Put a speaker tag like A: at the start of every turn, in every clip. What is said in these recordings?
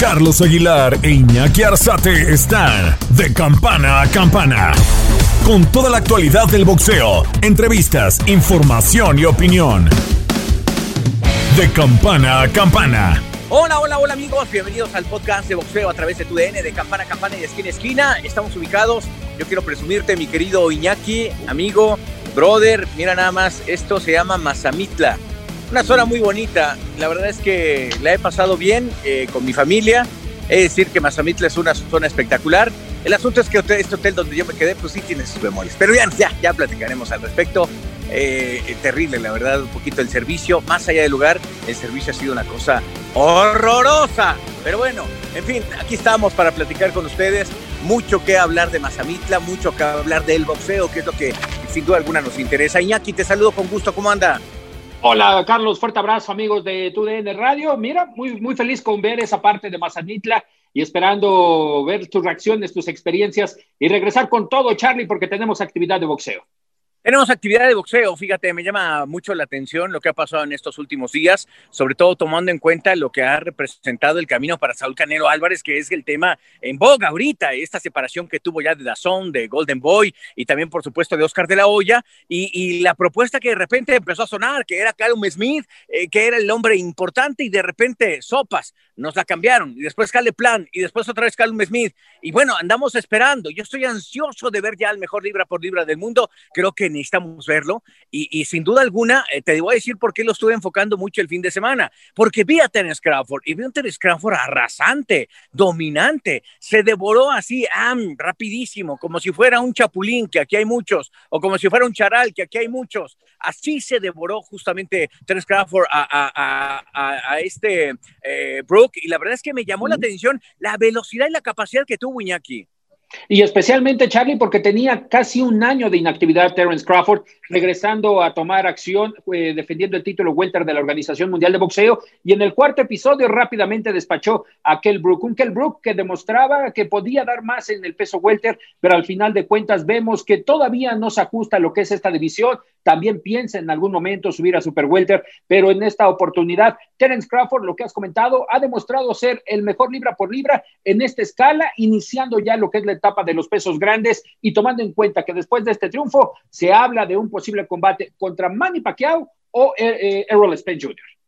A: Carlos Aguilar e Iñaki Arzate están de campana a campana. Con toda la actualidad del boxeo, entrevistas, información y opinión. De campana a campana.
B: Hola, hola, hola amigos, bienvenidos al podcast de boxeo a través de tu DN de campana a campana y de esquina a esquina. Estamos ubicados, yo quiero presumirte mi querido Iñaki, amigo, brother, mira nada más, esto se llama Mazamitla una zona muy bonita. La verdad es que la he pasado bien eh, con mi familia. Es decir, que Mazamitla es una zona espectacular. El asunto es que este hotel donde yo me quedé, pues sí tiene sus memorias. Pero ya, ya, ya platicaremos al respecto. Eh, terrible, la verdad, un poquito el servicio. Más allá del lugar, el servicio ha sido una cosa horrorosa. Pero bueno, en fin, aquí estamos para platicar con ustedes. Mucho que hablar de Mazamitla, mucho que hablar del boxeo, que es lo que sin duda alguna nos interesa. Iñaki, te saludo con gusto. ¿Cómo anda?
C: Hola, Carlos, fuerte abrazo, amigos de TUDN Radio. Mira, muy, muy feliz con ver esa parte de Mazanitla y esperando ver tus reacciones, tus experiencias y regresar con todo, Charlie, porque tenemos actividad de boxeo.
B: Tenemos actividad de boxeo, fíjate, me llama mucho la atención lo que ha pasado en estos últimos días, sobre todo tomando en cuenta lo que ha representado el camino para Saúl Canelo Álvarez, que es el tema en boga ahorita, esta separación que tuvo ya de Dazón, de Golden Boy y también, por supuesto, de Oscar de la Hoya, y, la propuesta que de repente empezó a sonar, que era Callum Smith, eh, que era el hombre importante, y de repente sopas, nos la cambiaron, y después Cale Plan, y después otra vez Callum Smith, y bueno, andamos esperando, yo estoy ansioso de ver ya el mejor libra por libra del mundo, creo que necesitamos verlo. Y, sin duda alguna, eh, te voy a decir por qué lo estuve enfocando mucho el fin de semana. Porque vi a Terence Crawford y vi a un Terence Crawford arrasante, dominante. Se devoró así, rapidísimo, como si fuera un chapulín, que aquí hay muchos, o como si fuera un charal, que aquí hay muchos. Así se devoró justamente Terence Crawford a, este eh, Brook. Y la verdad es que me llamó la atención la velocidad y la capacidad que tuvo Iñaki.
C: Y especialmente Charlie, porque tenía casi un año de inactividad Terence Crawford, regresando a tomar acción, eh, defendiendo el título welter de la Organización Mundial de Boxeo. Y en el cuarto episodio rápidamente despachó a Kell Brook, un Kell Brook que demostraba que podía dar más en el peso welter, pero al final de cuentas vemos que todavía no se ajusta a lo que es esta división. También piensa en algún momento subir a Super Welter, pero en esta oportunidad, Terence Crawford, lo que has comentado, ha demostrado ser el mejor libra por libra en esta escala, iniciando ya lo que es la etapa de los pesos grandes y tomando en cuenta que después de este triunfo se habla de un posible combate contra Manny Pacquiao o eh, eh, Errol Spence Jr.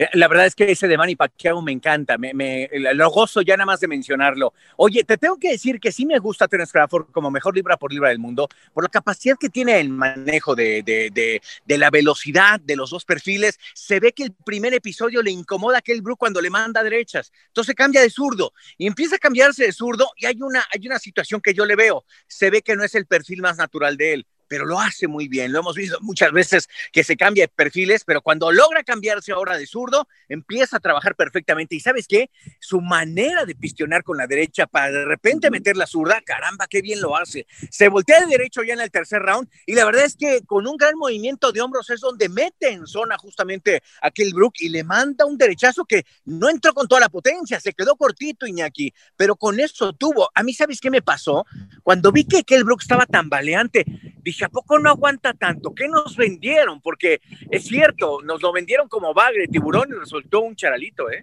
B: Eh, la verdad es que ese de Manny Pacquiao me encanta, me, lo gozo ya nada más de mencionarlo. Oye, te tengo que decir que sí me gusta Terence Crawford como mejor libra por libra del mundo, por la capacidad que tiene el manejo de, de, la velocidad de los dos perfiles. Se ve que el primer episodio le incomoda a aquel Brook cuando le manda derechas. Entonces cambia de zurdo y empieza a cambiarse de zurdo y hay una, hay una situación que yo le veo. Se ve que no es el perfil más natural de él pero lo hace muy bien. Lo hemos visto muchas veces que se cambia de perfiles, pero cuando logra cambiarse ahora de zurdo, empieza a trabajar perfectamente. ¿Y sabes qué? Su manera de pistionar con la derecha para de repente meter la zurda, caramba, qué bien lo hace. Se voltea de derecho ya en el tercer round y la verdad es que con un gran movimiento de hombros es donde mete en zona justamente a Brook y le manda un derechazo que no entró con toda la potencia, se quedó cortito Iñaki, pero con eso tuvo. A mí, ¿sabes qué me pasó? Cuando vi que aquel Brook estaba tambaleante, dije, ¿a poco no aguanta tanto? ¿Qué nos vendieron? Porque es cierto, nos lo vendieron como bagre, tiburón y resultó un charalito, ¿eh?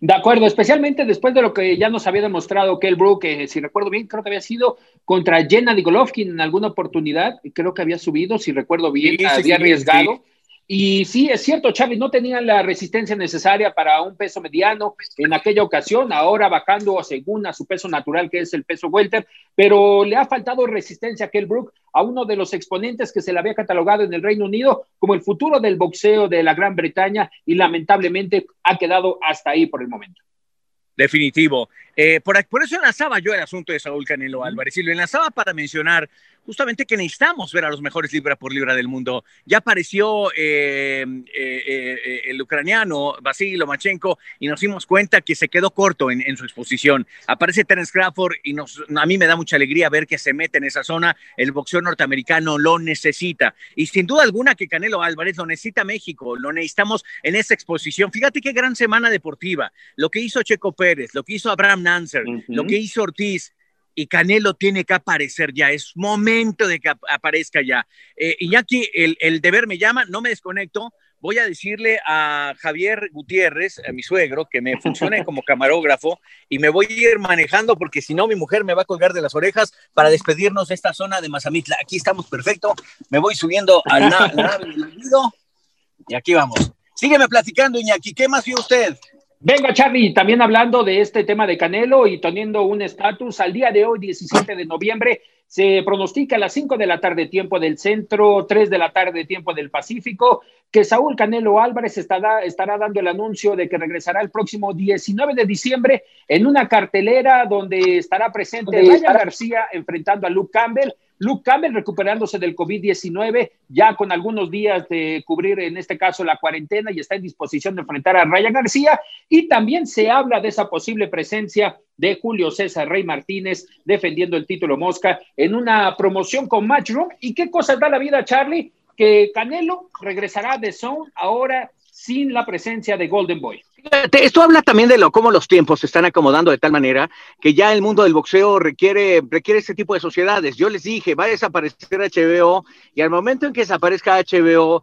C: De acuerdo, especialmente después de lo que ya nos había demostrado Kell Brook, que si recuerdo bien, creo que había sido contra Jenna Golovkin en alguna oportunidad, creo que había subido, si recuerdo bien, había arriesgado. Y sí, es cierto, Chávez no tenía la resistencia necesaria para un peso mediano en aquella ocasión, ahora bajando según a su peso natural, que es el peso welter, pero le ha faltado resistencia a Kell Brook, a uno de los exponentes que se le había catalogado en el Reino Unido como el futuro del boxeo de la Gran Bretaña y lamentablemente ha quedado hasta ahí por el momento.
B: Definitivo. Eh, por, por, eso enlazaba yo el asunto de Saúl Canelo Álvarez y lo enlazaba para mencionar justamente que necesitamos ver a los mejores libra por libra del mundo. Ya apareció eh, eh, eh, el ucraniano Vasily Lomachenko y nos dimos cuenta que se quedó corto en, su exposición. Aparece Terence Crawford y nos, a mí me da mucha alegría ver que se mete en esa zona. El boxeo norteamericano lo necesita. Y sin duda alguna que Canelo Álvarez lo necesita México, lo necesitamos en esa exposición. Fíjate qué gran semana deportiva. Lo que hizo Checo Pérez, lo que hizo Abraham Nancer, lo que hizo Ortiz, y Canelo tiene que aparecer ya, es momento de que aparezca ya. Eh, Iñaki, el, el deber me llama, no me desconecto, voy a decirle a Javier Gutiérrez, a mi suegro, que me funcione como camarógrafo y me voy a ir manejando porque si no mi mujer me va a colgar de las orejas para despedirnos de esta zona de Mazamitla. Aquí estamos perfecto, me voy subiendo al nave del y aquí vamos. Sígueme platicando, Iñaki, ¿qué más vio usted?
C: Venga, Charlie, también hablando de este tema de Canelo y teniendo un estatus, al día de hoy, 17 de noviembre, se pronostica a las 5 de la tarde tiempo del centro, 3 de la tarde tiempo del Pacífico, que Saúl Canelo Álvarez estará, estará dando el anuncio de que regresará el próximo 19 de diciembre en una cartelera donde estará presente Ryan García enfrentando a Luke Campbell Luke Campbell recuperándose del COVID-19, ya con algunos días de cubrir en este caso la cuarentena y está en disposición de enfrentar a Ryan García. Y también se habla de esa posible presencia de Julio César Rey Martínez defendiendo el título Mosca en una promoción con Matchroom. ¿Y qué cosas da la vida, Charlie? Que Canelo regresará de Zone ahora sin la presencia de Golden Boy.
B: Esto habla también de lo cómo los tiempos se están acomodando de tal manera que ya el mundo del boxeo requiere, requiere este tipo de sociedades. Yo les dije, va a desaparecer HBO y al momento en que desaparezca HBO,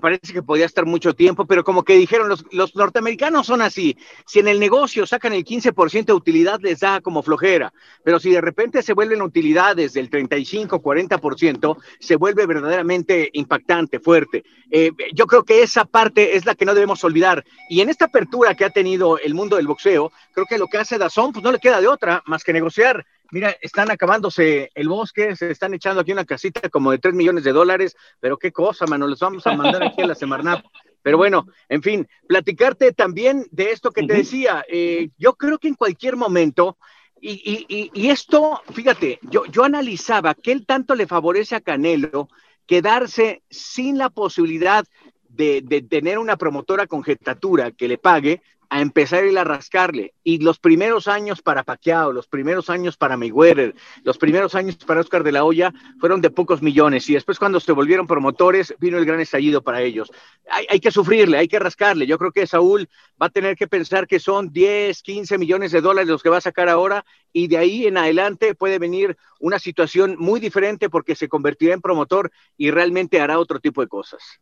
B: parece que podía estar mucho tiempo, pero como que dijeron, los, los norteamericanos son así, si en el negocio sacan el 15% de utilidad les da como flojera, pero si de repente se vuelven utilidades del 35, 40%, se vuelve verdaderamente impactante, fuerte. Eh, yo creo que esa parte es la que no debemos olvidar. Y en esta apertura que ha tenido el mundo del boxeo, creo que lo que hace Dazón, pues no le queda de otra más que negociar Mira, están acabándose el bosque, se están echando aquí una casita como de 3 millones de dólares, pero qué cosa, mano, les vamos a mandar aquí a la Semarnap. Pero bueno, en fin, platicarte también de esto que te decía. Eh, yo creo que en cualquier momento, y, y, esto, fíjate, yo, yo analizaba que él tanto le favorece a Canelo quedarse sin la posibilidad de, de, tener una promotora con jetatura que le pague, a empezar a a rascarle. Y los primeros años para Pacquiao, los primeros años para Mayweather, los primeros años para Oscar de la Hoya fueron de pocos millones. Y después cuando se volvieron promotores, vino el gran estallido para ellos. Hay, hay, que sufrirle, hay que rascarle. Yo creo que Saúl va a tener que pensar que son 10, 15 millones de dólares los que va a sacar ahora y de ahí en adelante puede venir una situación muy diferente porque se convertirá en promotor y realmente hará otro tipo de cosas.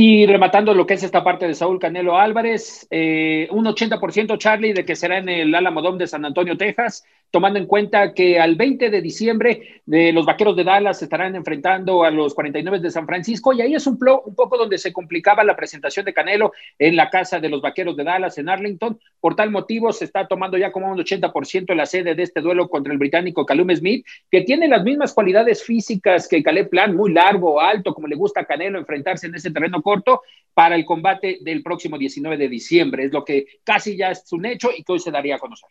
C: Y rematando lo que es esta parte de Saúl Canelo Álvarez, eh, un 80% Charlie de que será en el Alamodón de San Antonio, Texas, tomando en cuenta que al 20 de diciembre de los Vaqueros de Dallas estarán enfrentando a los 49 de San Francisco y ahí es un, un poco donde se complicaba la presentación de Canelo en la casa de los Vaqueros de Dallas en Arlington. Por tal motivo se está tomando ya como un 80% la sede de este duelo contra el británico Calum Smith, que tiene las mismas cualidades físicas que Caleb Plan, muy largo, alto, como le gusta a Canelo enfrentarse en ese terreno corto para el combate del próximo 19 de diciembre. Es lo que casi ya es un hecho y que hoy se daría a conocer.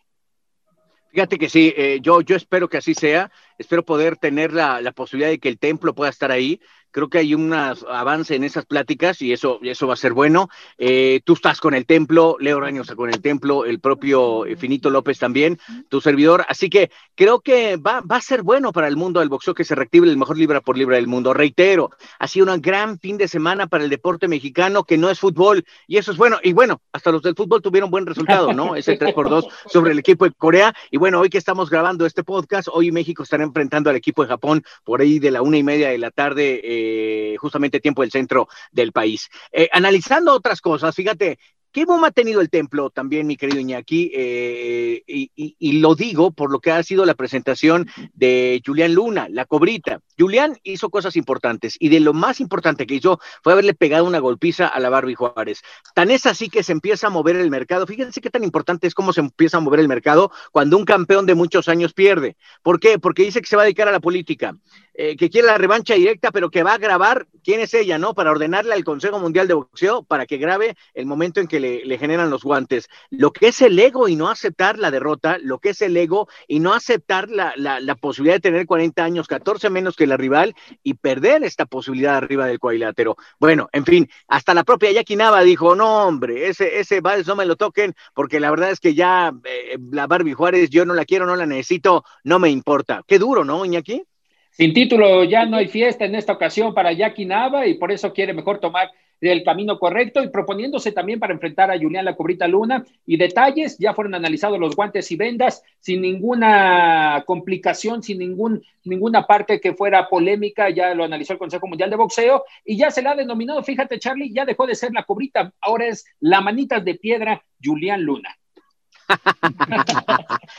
B: Fíjate que sí, eh, yo, yo espero que así sea, espero poder tener la, la, posibilidad de que el templo pueda estar ahí, creo que hay un avance en esas pláticas y eso, eso va a ser bueno. Eh, tú estás con el templo, Leo Raño está con el templo, el propio eh, Finito López también, tu servidor. Así que creo que va, va a ser bueno para el mundo del boxeo que se reactive el mejor libra por libra del mundo. Reitero, ha sido un gran fin de semana para el deporte mexicano que no es fútbol y eso es bueno. Y bueno, hasta los del fútbol tuvieron buen resultado, ¿no? Ese 3 por 2 sobre el equipo de Corea. Y bueno, hoy que estamos grabando este podcast, hoy México estará enfrentando al equipo de Japón por ahí de la una y media de la tarde. Eh, eh, justamente tiempo del centro del país. Eh, analizando otras cosas, fíjate, ¿Qué boom ha tenido el templo también, mi querido Iñaki? Eh, y, lo digo por lo que ha sido la presentación de Julián Luna, la cobrita. Julián hizo cosas importantes y de lo más importante que hizo fue haberle pegado una golpiza a la Barbie Juárez. Tan es así que se empieza a mover el mercado. Fíjense qué tan importante es cómo se empieza a mover el mercado cuando un campeón de muchos años pierde. ¿Por qué? Porque dice que se va a dedicar a la política, eh, que quiere la revancha directa, pero que va a grabar quién es ella, ¿no? Para ordenarle al Consejo Mundial de Boxeo para que grabe el momento en que le, generan los guantes. Lo que es el ego y no aceptar la derrota, lo que es el ego y no aceptar la, la, posibilidad de tener 40 años, 14 menos que la rival y perder esta posibilidad arriba del cuadrilátero. Bueno, en fin, hasta la propia Jackie Nava dijo, no hombre, ese, ese vals no me lo toquen porque la verdad es que ya eh, la Barbie Juárez yo no la quiero, no la necesito, no me importa. Qué duro, ¿no, Iñaki?
C: Sin título ya no hay fiesta en esta ocasión para Jackie Nava y por eso quiere mejor tomar el camino correcto y proponiéndose también para enfrentar a Julián La Cobrita Luna. Y detalles, ya fueron analizados los guantes y vendas sin ninguna complicación, sin ningún, ninguna parte que fuera polémica, ya lo analizó el Consejo Mundial de Boxeo y ya se la ha denominado, fíjate Charlie, ya dejó de ser La Cobrita, ahora es la manitas de piedra Julián Luna.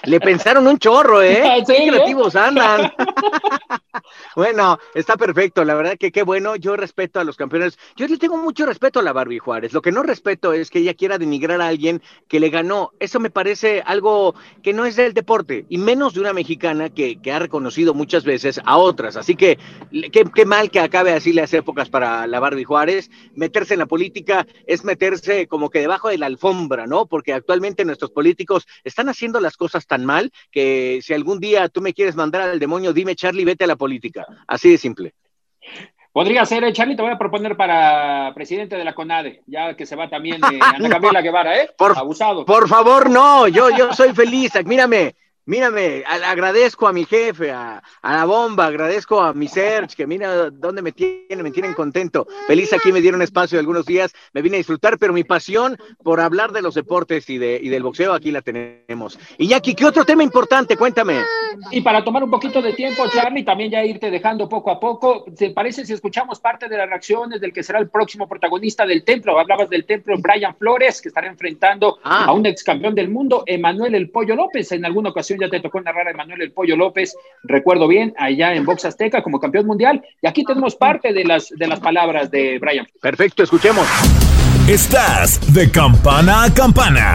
B: Le pensaron un chorro, ¿eh? qué ¿eh? creativos andan. bueno, está perfecto. La verdad que qué bueno. Yo respeto a los campeones. Yo le tengo mucho respeto a la Barbie Juárez. Lo que no respeto es que ella quiera denigrar a alguien que le ganó. Eso me parece algo que no es del deporte, y menos de una mexicana que, ha reconocido muchas veces a otras. Así que qué, qué mal que acabe así las épocas para la Barbie Juárez. Meterse en la política es meterse como que debajo de la alfombra, ¿no? Porque actualmente nuestros políticos están haciendo las cosas tan mal que si algún día tú me quieres mandar al demonio, dime Charlie, vete a la política. Así de simple.
C: Podría ser, eh, Charlie, te voy a proponer para presidente de la CONADE, ya que se va también eh, Ana no. Guevara, ¿eh?
B: Por, Abusado. Por favor, no, yo, yo soy feliz. Mírame, mírame, agradezco a mi jefe, a, la bomba, agradezco a mi search, que mira dónde me tienen, me tienen contento. Feliz aquí me dieron espacio algunos días, me vine a disfrutar, pero mi pasión por hablar de los deportes y, de, y del boxeo aquí la tenemos. Iñaki, ¿qué otro tema importante? Cuéntame.
C: Y para tomar un poquito de tiempo, Charlie, también ya irte dejando poco a poco, ¿te parece si escuchamos parte de las reacciones del que será el próximo protagonista del templo? Hablabas del templo Brian Flores, que estará enfrentando ah. a un ex campeón del mundo, Emanuel El Pollo López. En alguna ocasión ya te tocó narrar a Emanuel El Pollo López, recuerdo bien, allá en Box Azteca como campeón mundial. Y aquí tenemos parte de las, de las palabras de Brian.
B: Perfecto, escuchemos.
A: Estás de campana a campana.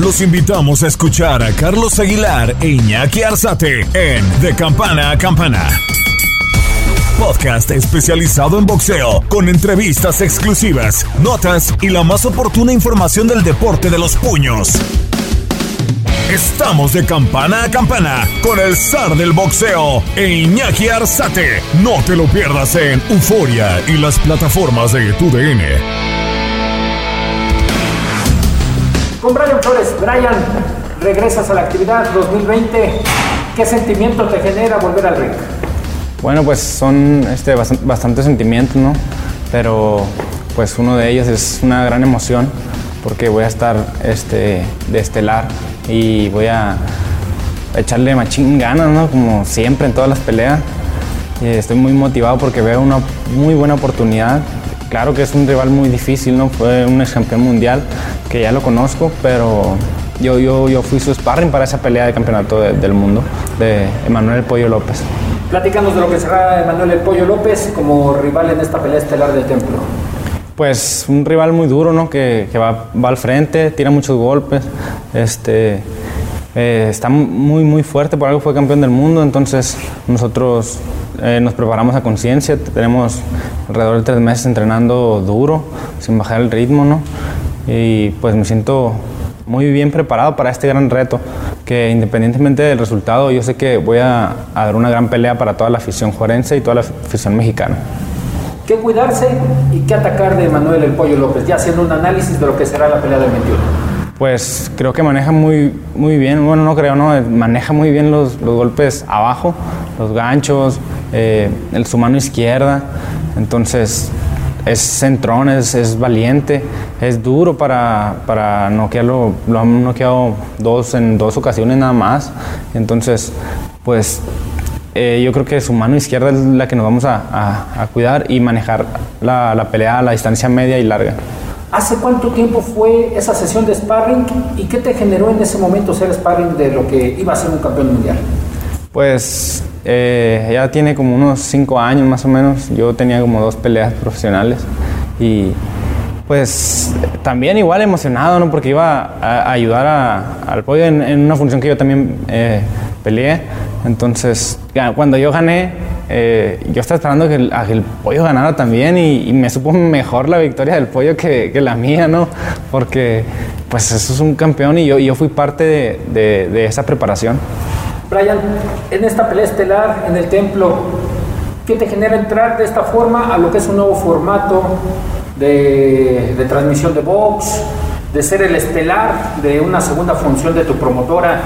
A: Los invitamos a escuchar a Carlos Aguilar e Iñaki Arzate en De Campana a Campana. Podcast especializado en boxeo, con entrevistas exclusivas, notas y la más oportuna información del deporte de los puños. Estamos de campana a campana con el zar del boxeo e Iñaki Arzate. No te lo pierdas en Euforia y las plataformas de TUDN.
C: Con Brian Flores, Brian, regresas a la actividad 2020. ¿Qué sentimiento te genera volver al ring?
D: Bueno, pues son este, bastantes sentimientos, ¿no? Pero pues uno de ellos es una gran emoción porque voy a estar este, de estelar y voy a echarle machín ganas, ¿no? Como siempre en todas las peleas. Estoy muy motivado porque veo una muy buena oportunidad Claro que es un rival muy difícil, ¿no? Fue un campeón mundial que ya lo conozco, pero yo, yo, yo fui su sparring para esa pelea de campeonato del mundo de Emanuel Pollo López.
C: Platícanos de lo que será Emanuel El Pollo López como rival en esta pelea estelar del templo.
D: Pues un rival muy duro, ¿no? Que, que va, va, al frente, tira muchos golpes, este, eh, está muy, muy fuerte, por algo fue campeón del mundo, entonces nosotros eh, nos preparamos a conciencia, tenemos alrededor de tres meses entrenando duro, sin bajar el ritmo, ¿no? Y pues me siento muy bien preparado para este gran reto, que independientemente del resultado, yo sé que voy a, dar una gran pelea para toda la afición juarense y toda la afición mexicana.
C: ¿Qué cuidarse y qué atacar de Manuel El Pollo López? Ya haciendo un análisis de lo que será la pelea del 21
D: pues creo que maneja muy, muy bien, bueno, no creo, no, maneja muy bien los, los golpes abajo, los ganchos, eh, el, su mano izquierda, entonces es centrón, es, es valiente, es duro para, para noquearlo, lo han noqueado dos, en dos ocasiones nada más, entonces pues eh, yo creo que su mano izquierda es la que nos vamos a, a, cuidar y manejar la, la, pelea a la distancia media y larga.
C: ¿Hace cuánto tiempo fue esa sesión de sparring y qué te generó en ese momento ser sparring de lo que iba a ser un campeón mundial?
D: Pues eh, ya tiene como unos cinco años más o menos. Yo tenía como dos peleas profesionales y pues también igual emocionado, ¿no? Porque iba a, ayudar al pollo en, una función que yo también eh, peleé Entonces, cuando yo gané, eh, yo estaba esperando que el, pollo ganara también y, me supo mejor la victoria del pollo que, la mía, ¿no? Porque, pues, eso es un campeón y yo, yo fui parte de, de esa preparación.
E: Brian, en esta pelea estelar, en el templo, ¿qué te genera entrar de esta forma a lo que es un nuevo formato de, transmisión de box, de ser el estelar de una segunda función de tu promotora?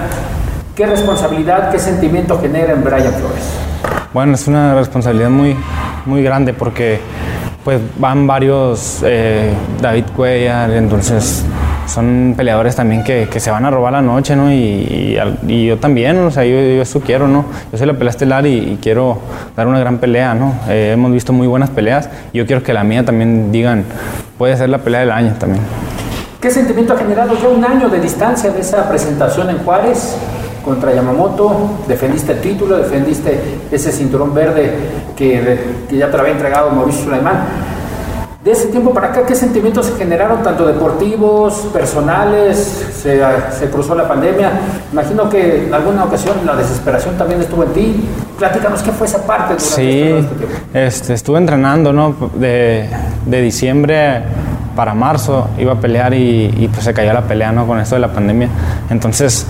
E: ¿Qué responsabilidad, qué sentimiento genera en Brian Flores?
D: Bueno, es una responsabilidad muy, muy grande porque pues van varios, eh, David Cuellar, entonces son peleadores también que, que, se van a robar la noche, ¿no? Y, y, yo también, o sea, yo, eso quiero, ¿no? Yo soy la pelea estelar y, quiero dar una gran pelea, ¿no? Eh, hemos visto muy buenas peleas y yo quiero que la mía también digan, puede ser la pelea del año también.
E: ¿Qué sentimiento ha generado ya un año de distancia de esa presentación en Juárez? contra Yamamoto, defendiste el título, defendiste ese cinturón verde que, que ya te lo había entregado Mauricio Sulaimán de ese tiempo para acá, ¿qué sentimientos se generaron, tanto deportivos, personales? Se, se, cruzó la pandemia. Imagino que en alguna ocasión la desesperación también estuvo en ti. Platícanos qué fue esa parte
D: durante sí, este, este tiempo. Este, estuve entrenando, ¿no? De, de, diciembre para marzo iba a pelear y, y, pues se cayó la pelea, ¿no? Con esto de la pandemia. Entonces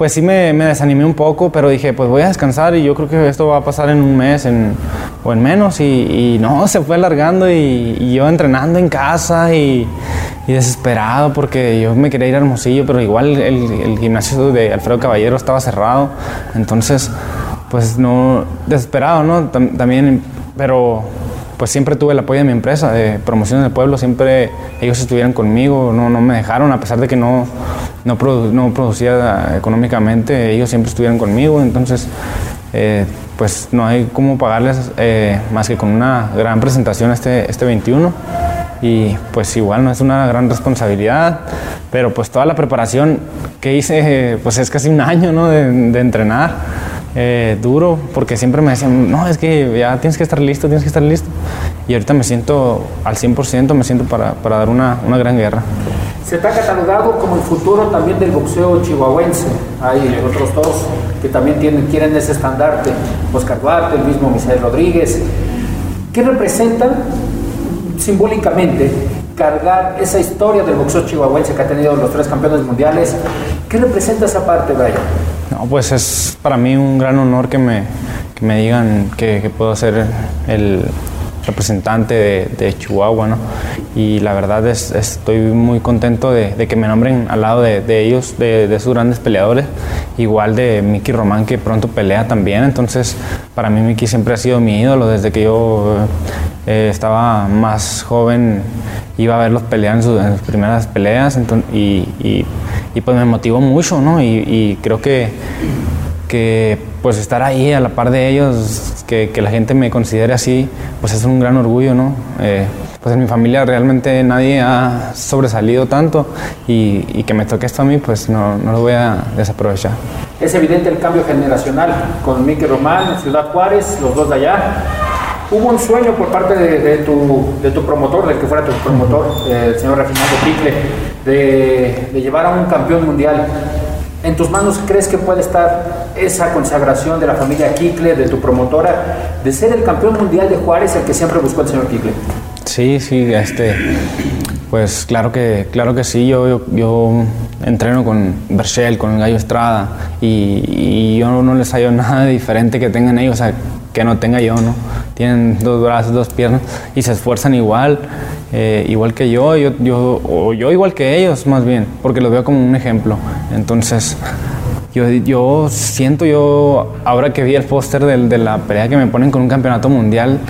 D: pues sí me, desanimé un poco, pero dije, pues voy a descansar y yo creo que esto va a pasar en un mes o en menos. Y, no, se fue alargando y, yo entrenando en casa y, desesperado porque yo me quería ir a Hermosillo, pero igual el, gimnasio de Alfredo Caballero estaba cerrado. Entonces, pues no, desesperado, ¿no? También, pero pues siempre tuve el apoyo de mi empresa de promoción del pueblo, siempre ellos estuvieron conmigo, no, no me dejaron, a pesar de que no, no, producía económicamente, ellos siempre estuvieron conmigo, entonces eh, pues no hay cómo pagarles eh, más que con una gran presentación este, este 21 y pues igual no es una gran responsabilidad, pero pues toda la preparación que hice pues es casi un año ¿no? de, de entrenar eh, duro porque siempre me decían, no, es que ya tienes que estar listo, tienes que estar listo. Y ahorita me siento al 100%, me siento para, para dar una, una, gran guerra.
E: Se está catalogado como el futuro también del boxeo chihuahuense. Hay otros dos que también tienen, quieren ese estandarte. Oscar Duarte, el mismo Misael Rodríguez. ¿Qué representan simbólicamente cargar esa historia del boxeo chihuahuense que ha tenido los tres campeones mundiales? ¿Qué representa esa parte, Brian?
D: No, pues es para mí un gran honor que me, que me digan que, puedo ser el representante de, Chihuahua, ¿no? Y la verdad es, estoy muy contento de, que me nombren al lado de, ellos, de, esos grandes peleadores, igual de Mickey Román que pronto pelea también, entonces para mí Mickey siempre ha sido mi ídolo desde que yo eh, estaba más joven, iba a verlos pelear en sus, primeras peleas y y pues me motivó mucho, ¿no? Y, creo que, que pues estar ahí a la par de ellos, que, que, la gente me considere así, pues es un gran orgullo, ¿no? Eh, pues en mi familia realmente nadie ha sobresalido tanto y, y, que me toque esto a mí, pues no, no, lo voy a desaprovechar.
E: Es evidente el cambio generacional con Miki Román, Ciudad Juárez, los dos de allá. Hubo un sueño por parte de, tu, de tu, promotor, del que fuera tu promotor, el señor Refinado Picle, de, de llevar a un campeón mundial. ¿En tus manos crees que puede estar esa consagración de la familia Kikle, de tu promotora, de ser el campeón mundial de Juárez, el que siempre buscó el señor Kikle?
D: Sí, sí, este, pues claro que, claro que sí. Yo, yo, entreno con Berchel, con el Gallo Estrada, y, yo no les hallo nada diferente que tengan ellos. O sea, que no tenga yo, ¿no? Tienen dos brazos, dos piernas y se esfuerzan igual, eh, igual que yo, yo, yo, o yo igual que ellos más bien, porque los veo como un ejemplo. Entonces, yo, yo siento, yo, ahora que vi el póster de la pelea que me ponen con un campeonato mundial,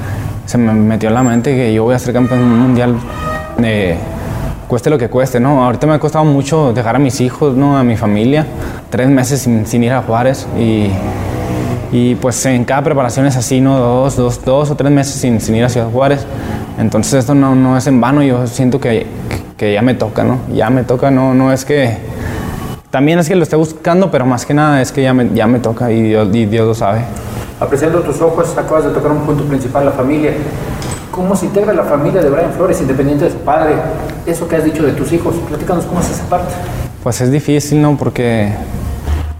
D: se me metió en la mente que yo voy a ser campeón mundial. Eh, cueste lo que cueste, ¿no? Ahorita me ha costado mucho dejar a mis hijos, ¿no? A mi familia, tres meses sin, sin ir a Juárez y y pues en cada preparación es así, ¿no? Dos, dos, dos o tres meses sin, sin ir a Ciudad Juárez. Entonces esto no, no es en vano, yo siento que, que, ya me toca, ¿no? Ya me toca, no, no es que... También es que lo esté buscando, pero más que nada es que ya me, ya me toca y Dios, y Dios lo sabe.
E: Apreciando tus ojos, acabas de tocar un punto principal, la familia. ¿Cómo se integra la familia de Brian Flores, independiente de su padre? Eso que has dicho de tus hijos, platícanos cómo es esa parte.
D: Pues es difícil, ¿no? Porque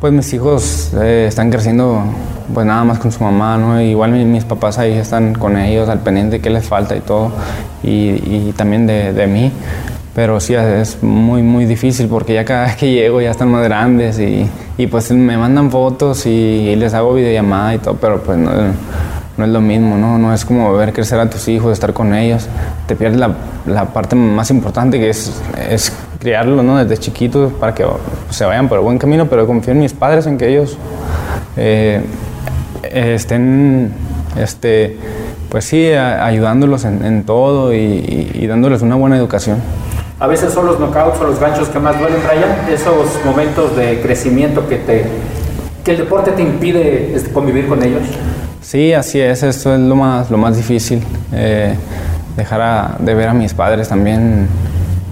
D: Pues mis hijos eh, están creciendo pues nada más con su mamá, ¿no? Igual mis, papás ahí están con ellos al pendiente de qué les falta y todo, y, también de, de, mí. Pero sí, es muy, muy difícil porque ya cada vez que llego ya están más grandes y, y pues me mandan fotos y, les hago videollamada y todo, pero pues no, es lo mismo, ¿no? No es como ver crecer a tus hijos, estar con ellos. Te pierdes la, la parte más importante que es, es criarlos, ¿no? Desde chiquitos para que se vayan por el buen camino, pero confío en mis padres en que ellos... Eh, estén, este, pues sí, ayudándolos en, todo y, dándoles una buena educación.
E: A veces son los knockouts o los ganchos que más duelen, Brian, esos momentos de crecimiento que te que el deporte te impide este, convivir con ellos.
D: Sí, así es, esto es lo más, lo más difícil, eh, dejar de ver a mis padres también.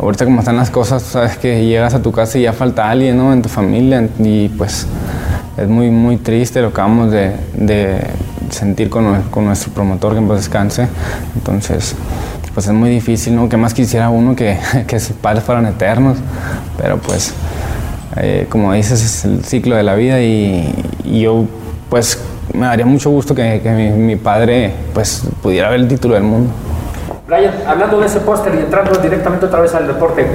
D: Ahorita como están las cosas, sabes que llegas a tu casa y ya falta alguien, ¿no? En tu familia y pues es muy, muy triste lo que acabamos de, sentir con, nuestro promotor, que en descanse. Entonces, pues es muy difícil, ¿no? Que más quisiera uno que, que sus padres fueran eternos, pero pues, eh, como dices, es el ciclo de la vida y, yo, pues, me daría mucho gusto que, que mi, mi, padre, pues, pudiera ver el título del mundo.
E: Brian, hablando de ese póster y entrando directamente otra vez al deporte,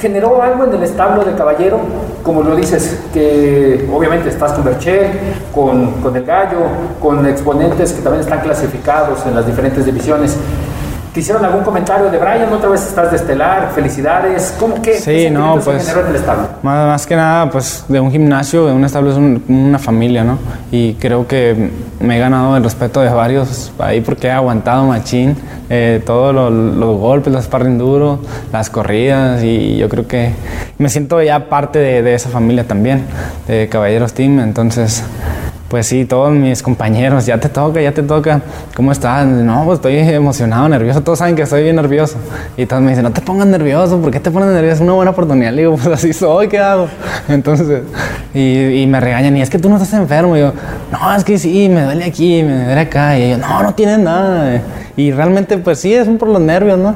E: generó algo en el establo de Caballero, como lo dices, que obviamente estás con Berchel, con, con el Gallo, con exponentes que también están clasificados en las diferentes divisiones. ¿Te hicieron algún comentario de Brian? ¿Otra vez estás de estelar? ¿Felicidades? ¿Cómo que?
D: Sí, no, pues.
E: en el establo?
D: Más, que nada, pues de un gimnasio, de un establo es una familia, ¿no? Y creo que me he ganado el respeto de varios ahí porque he aguantado machín eh, todos los, golpes, los sparring duros, las corridas y yo creo que me siento ya parte de, de esa familia también, de Caballeros Team. Entonces pues sí, todos mis compañeros, ya te toca, ya te toca, ¿cómo estás? No, pues estoy emocionado, nervioso, todos saben que estoy bien nervioso. Y todos me dicen, no te pongas nervioso, ¿por qué te pones nervioso? Es una buena oportunidad. Le digo, pues así soy, ¿qué hago? Entonces, y, me regañan, y es que tú no estás enfermo. Y yo, no, es que sí, me duele aquí, me duele acá. Y yo, no, no tienes nada. Y realmente, pues sí, es por los nervios, ¿no?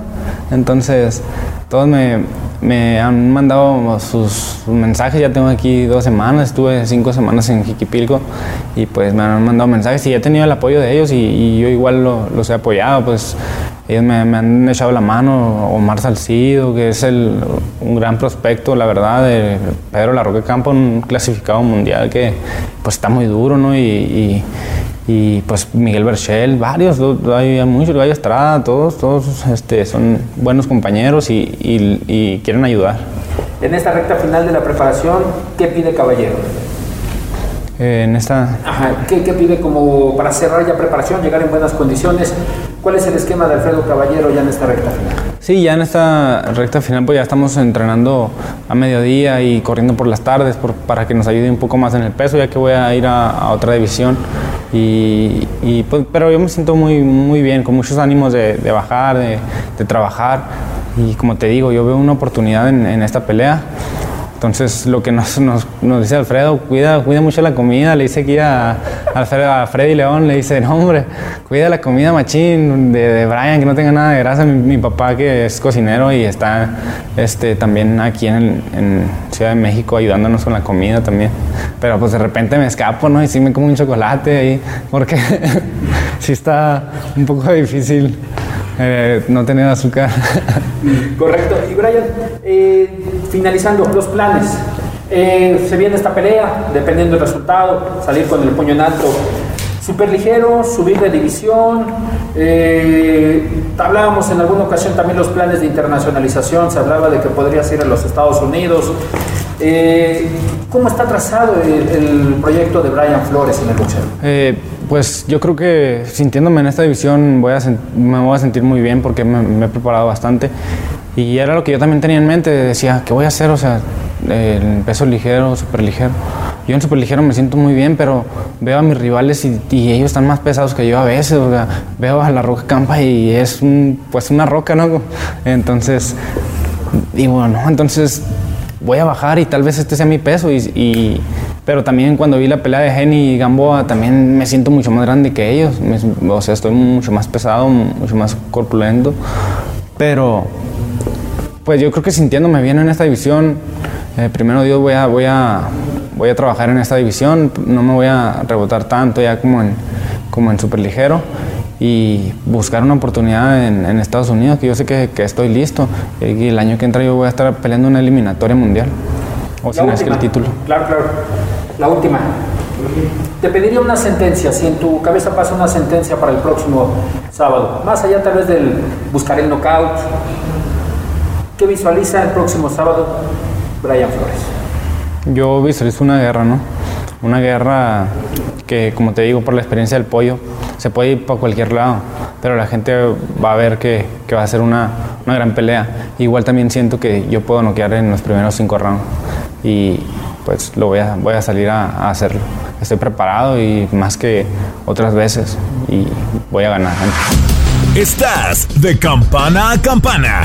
D: Entonces, todos me, me han mandado sus, mensajes, ya tengo aquí dos semanas, estuve cinco semanas en Jiquipilco y pues me han mandado mensajes y he tenido el apoyo de ellos y, yo igual los he apoyado, pues ellos me, han echado la mano, Omar Salcido, que es el, un gran prospecto, la verdad, de Pedro Larroque Campo, un clasificado mundial que pues está muy duro, ¿no? y y pues Miguel Berchel, varios, hay muchos, Gallo Estrada, todos, todos este, son buenos compañeros y, y, quieren ayudar.
E: En esta recta final de la preparación, ¿qué pide Caballero?
D: Eh, en esta...
E: Ajá, ¿qué, ¿qué, pide como para cerrar ya preparación, llegar en buenas condiciones? ¿Cuál es el esquema de Alfredo Caballero ya en esta recta final?
D: Sí, ya en esta recta final pues ya estamos entrenando a mediodía y corriendo por las tardes por, para que nos ayude un poco más en el peso, ya que voy a ir a, otra división. Y, y pues, pero yo me siento muy, muy bien, con muchos ánimos de, de bajar, de, de, trabajar. Y como te digo, yo veo una oportunidad en, en esta pelea. Entonces, lo que nos, dice Alfredo, cuida, cuida mucho la comida, le dice aquí a, Alfredo, a Freddy León, le dice, no hombre, cuida la comida machín de, de Brian, que no tenga nada de grasa. Mi, papá que es cocinero y está este, también aquí en, en, Ciudad de México ayudándonos con la comida también. Pero pues de repente me escapo, ¿no? Y sí me como un chocolate ahí, porque sí está un poco difícil eh, no tener azúcar.
E: Correcto. Y Brian, eh, finalizando, los planes. Eh, se viene esta pelea, dependiendo del resultado, salir con el puño en alto. Super ligero, subir de división. hablábamos en alguna ocasión también los planes de internacionalización. Se hablaba de que podrías ir a los Estados Unidos. ¿Cómo está trazado el, proyecto de Brian Flores en el boxeo?
D: Pues yo creo que sintiéndome en esta división voy a me voy a sentir muy bien porque me, he preparado bastante. Y era lo que yo también tenía en mente, decía, ¿qué voy a hacer? O sea, el peso ligero, súper ligero. Yo en súper ligero me siento muy bien, pero veo a mis rivales y, ellos están más pesados que yo a veces. O sea, veo a la Roca Campa y es pues una roca, ¿no? Entonces, digo, no, entonces voy a bajar y tal vez este sea mi peso y pero también cuando vi la pelea de Jenny y Gamboa, también me siento mucho más grande que ellos. o sea, estoy mucho más pesado, mucho más corpulento. Pero, pues yo creo que sintiéndome bien en esta división, eh, primero Dios voy a, voy a, voy a trabajar en esta división, no me voy a rebotar tanto ya como en, como en superligero y buscar una oportunidad en, Estados Unidos, que yo sé que, que, estoy listo. Y el año que entra yo voy a estar peleando una eliminatoria mundial. O si no es que el título.
C: Claro, claro. La última. Te pediría una sentencia, si en tu cabeza pasa una sentencia para el próximo sábado, más allá tal vez del buscar el knockout, ¿qué visualiza el próximo sábado Brian Flores?
D: Yo visualizo una guerra, ¿no? Una guerra que, como te digo, por la experiencia del pollo, se puede ir para cualquier lado, pero la gente va a ver que, que va a ser una, una, gran pelea. Igual también siento que yo puedo noquear en los primeros cinco rounds y pues lo voy a, voy a salir a, a hacerlo. Estoy preparado y más que otras veces y voy a ganar.
A: Estás de campana a campana.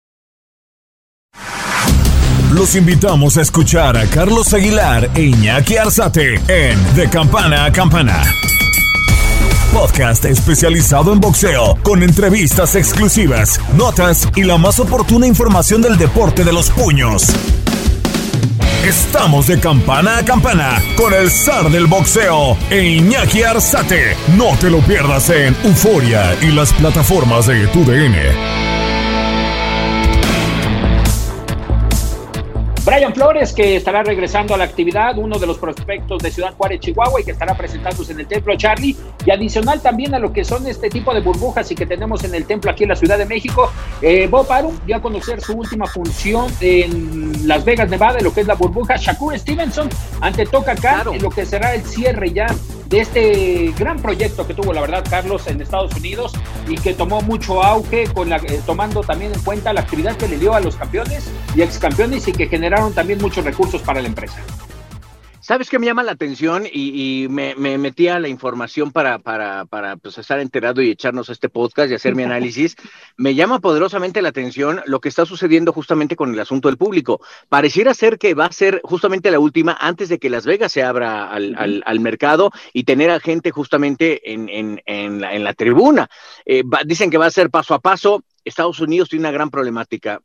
A: Los invitamos a escuchar a Carlos Aguilar e Iñaki Arzate en De Campana a Campana. Podcast especializado en boxeo, con entrevistas exclusivas, notas y la más oportuna información del deporte de los puños. Estamos de campana a campana con el zar del boxeo e Iñaki Arzate. No te lo pierdas en Euforia y las plataformas de tu
C: Brian Flores, que estará regresando a la actividad, uno de los prospectos de Ciudad Juárez, Chihuahua, y que estará presentándose en el Templo Charlie. Y adicional también a lo que son este tipo de burbujas y que tenemos en el templo aquí en la Ciudad de México. Eh, Bob Arum ya a conocer su última función en Las Vegas, Nevada, en lo que es la burbuja. Shakur Stevenson ante Toca acá, en lo que será el cierre ya de este gran proyecto que tuvo, la verdad, Carlos, en Estados Unidos y que tomó mucho auge, con la, eh, tomando también en cuenta la actividad que le dio a los campeones y ex campeones y que generaron también muchos recursos para la empresa.
B: ¿Sabes qué me llama la atención? Y, me, me, metí a la información para, para, para pues, estar enterado y echarnos este podcast y hacer mi análisis. me llama poderosamente la atención lo que está sucediendo justamente con el asunto del público. Pareciera ser que va a ser justamente la última antes de que Las Vegas se abra al, al, mercado y tener a gente justamente en, en, en, la, en la, tribuna. Eh, dicen que va a ser paso a paso. Estados Unidos tiene una gran problemática.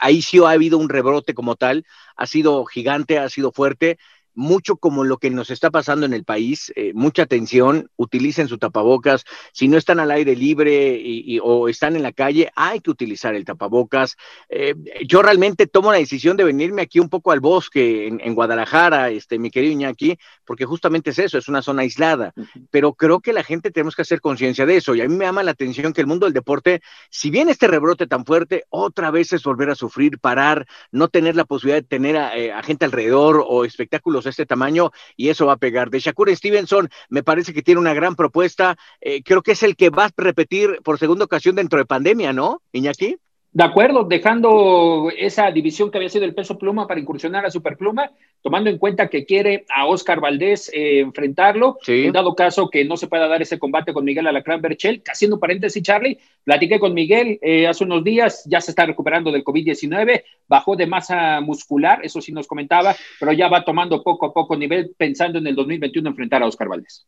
B: ahí sí ha habido un rebrote como tal, ha sido gigante, ha sido fuerte mucho como lo que nos está pasando en el país, eh, mucha atención, utilicen su tapabocas, si no están al aire libre y, o están en la calle, hay que utilizar el tapabocas. Eh, yo realmente tomo la decisión de venirme aquí un poco al bosque, en, Guadalajara, este, mi querido Iñaki, porque justamente es eso, es una zona aislada, pero creo que la gente tenemos que hacer conciencia de eso y a mí me llama la atención que el mundo del deporte, si bien este rebrote tan fuerte, otra vez es volver a sufrir, parar, no tener la posibilidad de tener a eh, gente alrededor o espectáculos de este tamaño y eso va a pegar. De Shakur Stevenson me parece que tiene una gran propuesta. Eh, creo que es el que va a repetir por segunda ocasión dentro de pandemia, ¿no, Iñaki?
C: De acuerdo, dejando esa división que había sido el peso pluma para incursionar a superpluma, tomando en cuenta que quiere a Oscar Valdés eh, enfrentarlo, en dado caso que no se pueda dar ese combate con Miguel Alacrán Berchel. Haciendo paréntesis, Charlie, platiqué con Miguel eh, hace unos días, ya se está recuperando del COVID-19, bajó de masa muscular, eso sí nos comentaba, pero ya va tomando poco a poco nivel pensando en el 2021 enfrentar a Oscar Valdés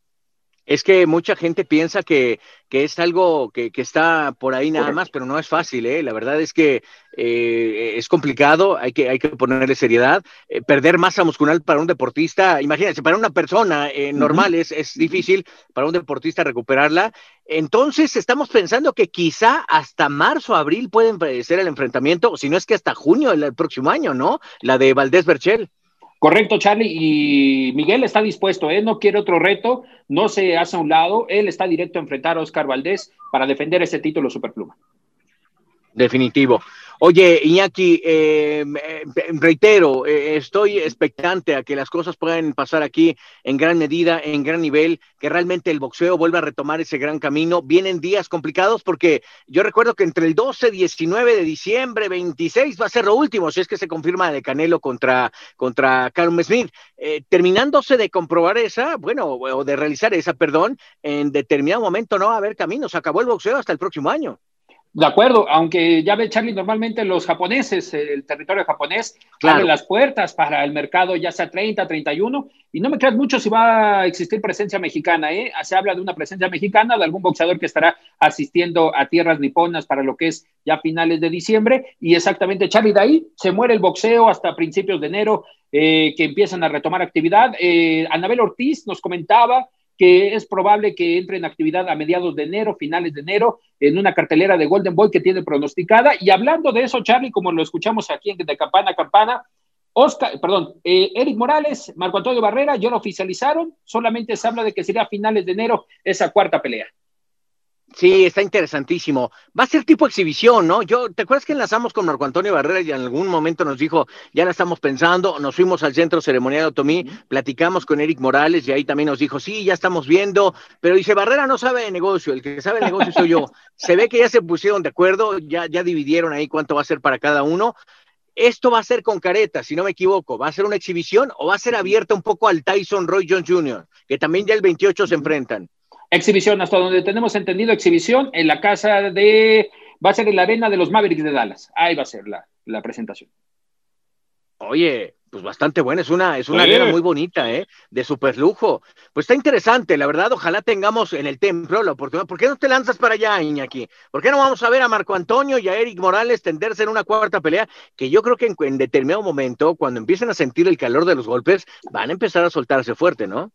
B: es que mucha gente piensa que, que es algo que, que, está por ahí nada más, pero no es fácil, ¿eh? La verdad es que eh, es complicado, hay que, hay que ponerle seriedad. Eh, perder masa muscular para un deportista, imagínense, para una persona eh, normal es, es difícil, para un deportista recuperarla. Entonces, estamos pensando que quizá hasta marzo, abril pueden ser el enfrentamiento, si no es que hasta junio del próximo año, ¿no? La de Valdés Berchel.
C: Correcto, Charlie. Y Miguel está dispuesto, él no quiere otro reto, no se hace a un lado, él está directo a enfrentar a Oscar Valdés para defender ese título Superpluma.
B: Definitivo. Oye, Iñaki, eh, reitero, eh, estoy expectante a que las cosas puedan pasar aquí en gran medida, en gran nivel, que realmente el boxeo vuelva a retomar ese gran camino. Vienen días complicados porque yo recuerdo que entre el 12, 19 de diciembre, 26 va a ser lo último, si es que se confirma de Canelo contra, contra Carmen Smith. Eh, terminándose de comprobar esa, bueno, o de realizar esa, perdón, en determinado momento no va a haber camino. Se acabó el boxeo hasta el próximo año.
C: De acuerdo, aunque ya ve Charlie, normalmente los japoneses, el territorio japonés, abre las puertas para el mercado ya sea 30, 31, y no me creas mucho si va a existir presencia mexicana, ¿eh? Se habla de una presencia mexicana, de algún boxeador que estará asistiendo a tierras niponas para lo que es ya finales de diciembre, y exactamente, Charlie, de ahí se muere el boxeo hasta principios de enero, eh, que empiezan a retomar actividad. Eh, Anabel Ortiz nos comentaba que es probable que entre en actividad a mediados de enero, finales de enero, en una cartelera de Golden Boy que tiene pronosticada. Y hablando de eso, Charlie, como lo escuchamos aquí en De Campana a Campana, Oscar, perdón, eh, Eric Morales, Marco Antonio Barrera ya lo oficializaron, solamente se habla de que sería a finales de enero esa cuarta pelea.
B: Sí, está interesantísimo. Va a ser tipo exhibición, ¿no? Yo, ¿te acuerdas que enlazamos con Marco Antonio Barrera y en algún momento nos dijo, ya la estamos pensando, nos fuimos al centro ceremonial de Otomí, platicamos con Eric Morales y ahí también nos dijo, sí, ya estamos viendo, pero dice, Barrera no sabe de negocio, el que sabe de negocio soy yo. Se ve que ya se pusieron de acuerdo, ya, ya dividieron ahí cuánto va a ser para cada uno. Esto va a ser con careta, si no me equivoco. ¿Va a ser una exhibición o va a ser abierta un poco al Tyson Roy Jones Jr., que también ya el 28 se enfrentan?
C: Exhibición, hasta donde tenemos entendido, exhibición en la casa de. Va a ser en la arena de los Mavericks de Dallas. Ahí va a ser la, la presentación.
B: Oye, pues bastante buena, es una, es una arena muy bonita, ¿eh? De super lujo. Pues está interesante, la verdad, ojalá tengamos en el templo la oportunidad. ¿Por qué no te lanzas para allá, Iñaki? ¿Por qué no vamos a ver a Marco Antonio y a Eric Morales tenderse en una cuarta pelea? Que yo creo que en, en determinado momento, cuando empiecen a sentir el calor de los golpes, van a empezar a soltarse fuerte, ¿no?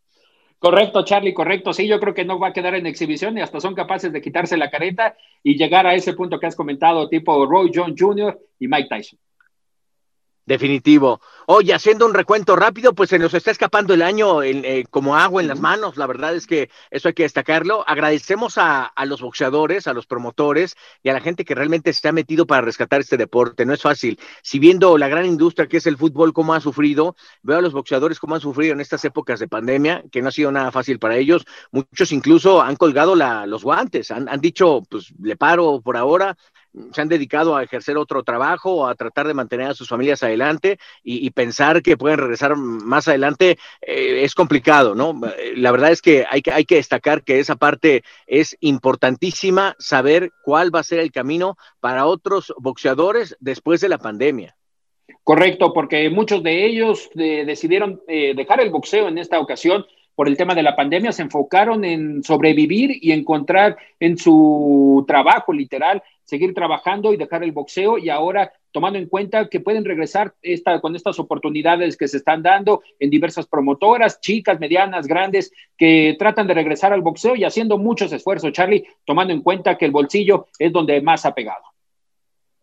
C: Correcto, Charlie, correcto. Sí, yo creo que no va a quedar en exhibición y hasta son capaces de quitarse la careta y llegar a ese punto que has comentado, tipo Roy John Jr. y Mike Tyson.
B: Definitivo. Oye, haciendo un recuento rápido, pues se nos está escapando el año eh, como agua en las manos. La verdad es que eso hay que destacarlo. Agradecemos a, los boxeadores, a los promotores y a la gente que realmente se ha metido para rescatar este deporte. No es fácil. Si viendo la gran industria que es el fútbol, cómo ha sufrido, veo a los boxeadores cómo han sufrido en estas épocas de pandemia, que no ha sido nada fácil para ellos. Muchos incluso han colgado los guantes, han, han dicho, pues le paro por ahora, se han dedicado a ejercer otro trabajo o a tratar de mantener a sus familias adelante y, pensar que pueden regresar más adelante eh, es complicado, ¿no? La verdad es que hay, que hay que destacar que esa parte es importantísima, saber cuál va a ser el camino para otros boxeadores después de la pandemia.
C: Correcto, porque muchos de ellos eh, decidieron eh, dejar el boxeo en esta ocasión por el tema de la pandemia, se enfocaron en sobrevivir y encontrar en su trabajo literal seguir trabajando y dejar el boxeo y ahora tomando en cuenta que pueden regresar esta, con estas oportunidades que se están dando en diversas promotoras, chicas, medianas, grandes, que tratan de regresar al boxeo y haciendo muchos esfuerzos, Charlie, tomando en cuenta que el bolsillo es donde más ha pegado.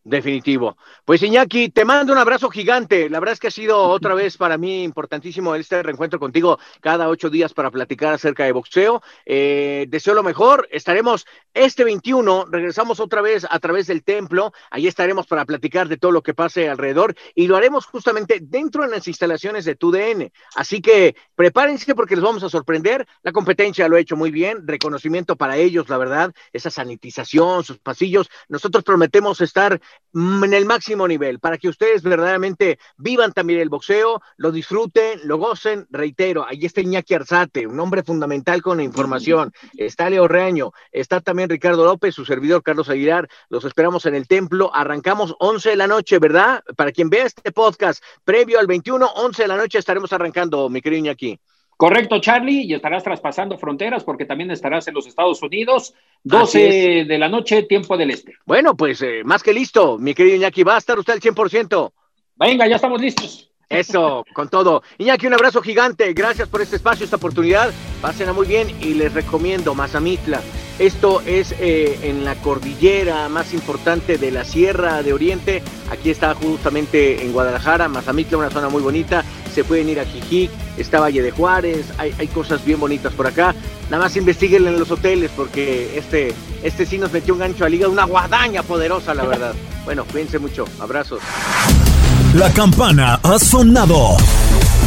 B: Definitivo. Pues Iñaki, te mando un abrazo gigante. La verdad es que ha sido otra vez para mí importantísimo este reencuentro contigo cada ocho días para platicar acerca de boxeo. Eh, deseo lo mejor. Estaremos este 21, regresamos otra vez a través del templo. Ahí estaremos para platicar de todo lo que pase alrededor y lo haremos justamente dentro de las instalaciones de TUDN. Así que prepárense porque les vamos a sorprender. La competencia lo ha hecho muy bien. Reconocimiento para ellos, la verdad. Esa sanitización, sus pasillos. Nosotros prometemos estar en el máximo nivel, para que ustedes verdaderamente vivan también el boxeo, lo disfruten, lo gocen. Reitero, ahí está Iñaki Arzate, un hombre fundamental con la información. Está Leo Reaño, está también Ricardo López, su servidor Carlos Aguilar. Los esperamos en el templo. Arrancamos 11 de la noche, ¿verdad? Para quien vea este podcast previo al 21, 11 de la noche estaremos arrancando, mi querido Iñaki.
C: Correcto, Charlie, y estarás traspasando fronteras porque también estarás en los Estados Unidos, 12 de la noche, tiempo del este.
B: Bueno, pues eh, más que listo, mi querido Iñaki, va a estar usted al 100%.
C: Venga, ya estamos listos.
B: Eso, con todo. Iñaki, un abrazo gigante. Gracias por este espacio, esta oportunidad. Pásenla muy bien y les recomiendo Mazamitla. Esto es eh, en la cordillera más importante de la Sierra de Oriente. Aquí está justamente en Guadalajara, Mazamitla, una zona muy bonita. Se pueden ir a Jijic, está Valle de Juárez, hay, hay cosas bien bonitas por acá. Nada más investiguen en los hoteles porque este, este sí nos metió un gancho a liga, una guadaña poderosa, la verdad. Bueno, cuídense mucho, abrazos.
A: La campana ha sonado.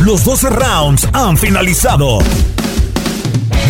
A: Los 12 rounds han finalizado.